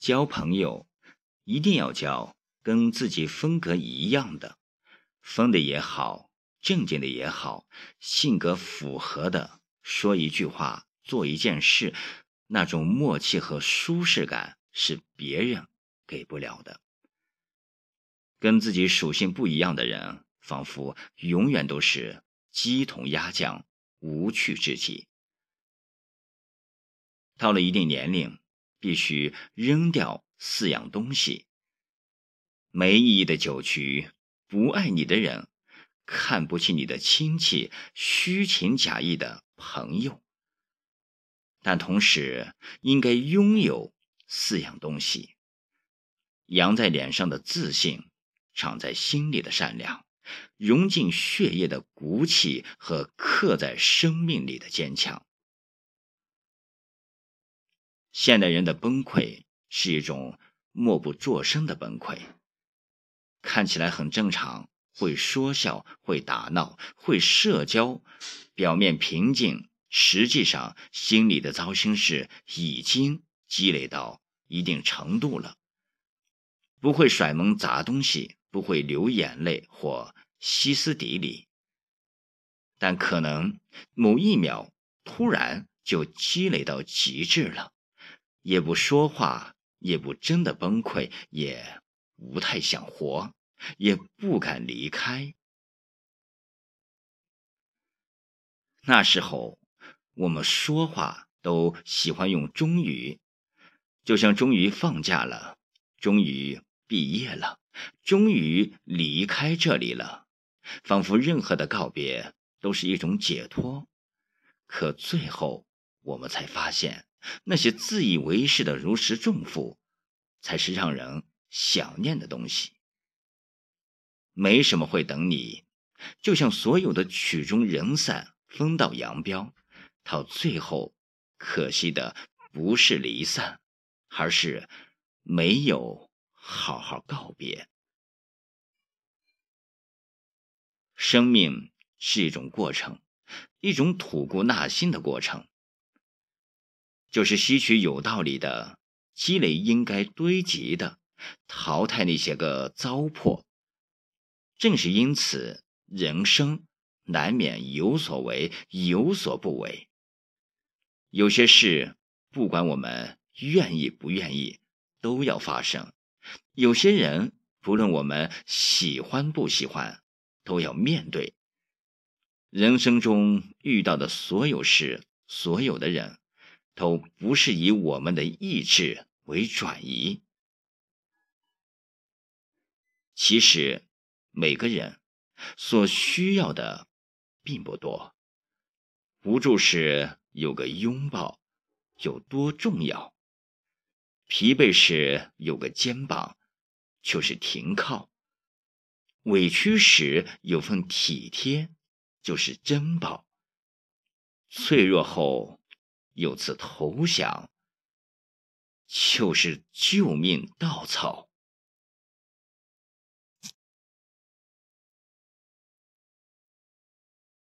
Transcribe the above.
交朋友一定要交跟自己风格一样的，疯的也好，正经的也好，性格符合的，说一句话，做一件事，那种默契和舒适感是别人给不了的。跟自己属性不一样的人，仿佛永远都是鸡同鸭讲，无趣至极。到了一定年龄。必须扔掉四样东西：没意义的酒局，不爱你的人，看不起你的亲戚，虚情假意的朋友。但同时，应该拥有四样东西：扬在脸上的自信，藏在心里的善良，融进血液的骨气和刻在生命里的坚强。现代人的崩溃是一种默不作声的崩溃，看起来很正常，会说笑，会打闹，会社交，表面平静，实际上心里的糟心事已经积累到一定程度了。不会甩门砸东西，不会流眼泪或歇斯底里，但可能某一秒突然就积累到极致了。也不说话，也不真的崩溃，也不太想活，也不敢离开。那时候，我们说话都喜欢用“终于”，就像终于放假了，终于毕业了，终于离开这里了，仿佛任何的告别都是一种解脱。可最后，我们才发现。那些自以为是的如释重负，才是让人想念的东西。没什么会等你，就像所有的曲终人散、分道扬镳，到最后，可惜的不是离散，而是没有好好告别。生命是一种过程，一种吐故纳新的过程。就是吸取有道理的，积累应该堆积的，淘汰那些个糟粕。正是因此，人生难免有所为，有所不为。有些事，不管我们愿意不愿意，都要发生；有些人，不论我们喜欢不喜欢，都要面对。人生中遇到的所有事，所有的人。都不是以我们的意志为转移。其实，每个人所需要的并不多。无助时有个拥抱有多重要？疲惫时有个肩膀就是停靠。委屈时有份体贴就是珍宝。脆弱后。有次投降，就是救命稻草。